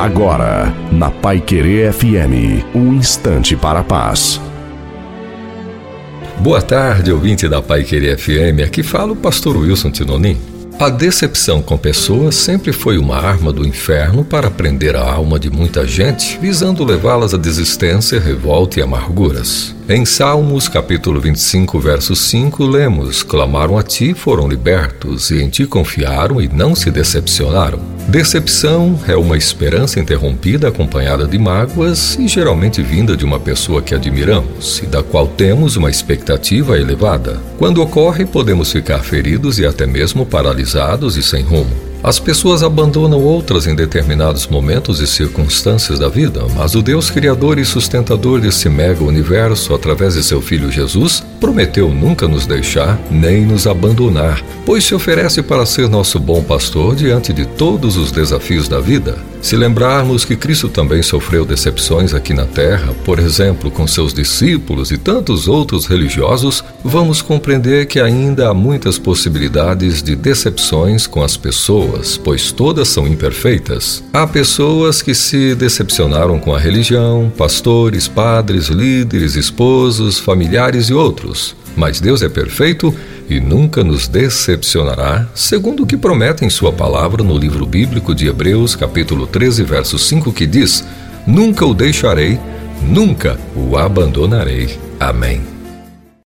Agora, na Pai Querer FM, um instante para a paz. Boa tarde, ouvinte da Pai Querer FM. Aqui fala o pastor Wilson Tinonim. A decepção com pessoas sempre foi uma arma do inferno para prender a alma de muita gente, visando levá-las à desistência, revolta e amarguras. Em Salmos, capítulo 25, verso 5, lemos: Clamaram a ti, foram libertos, e em ti confiaram e não se decepcionaram. Decepção é uma esperança interrompida acompanhada de mágoas e geralmente vinda de uma pessoa que admiramos e da qual temos uma expectativa elevada. Quando ocorre, podemos ficar feridos e até mesmo paralisados e sem rumo. As pessoas abandonam outras em determinados momentos e circunstâncias da vida, mas o Deus Criador e sustentador desse mega universo, através de seu Filho Jesus, prometeu nunca nos deixar nem nos abandonar, pois se oferece para ser nosso bom pastor diante de todos os desafios da vida. Se lembrarmos que Cristo também sofreu decepções aqui na terra, por exemplo, com seus discípulos e tantos outros religiosos, vamos compreender que ainda há muitas possibilidades de decepções com as pessoas, pois todas são imperfeitas. Há pessoas que se decepcionaram com a religião, pastores, padres, líderes, esposos, familiares e outros. Mas Deus é perfeito e nunca nos decepcionará, segundo o que promete em Sua palavra no livro bíblico de Hebreus, capítulo 13, verso 5, que diz: Nunca o deixarei, nunca o abandonarei. Amém.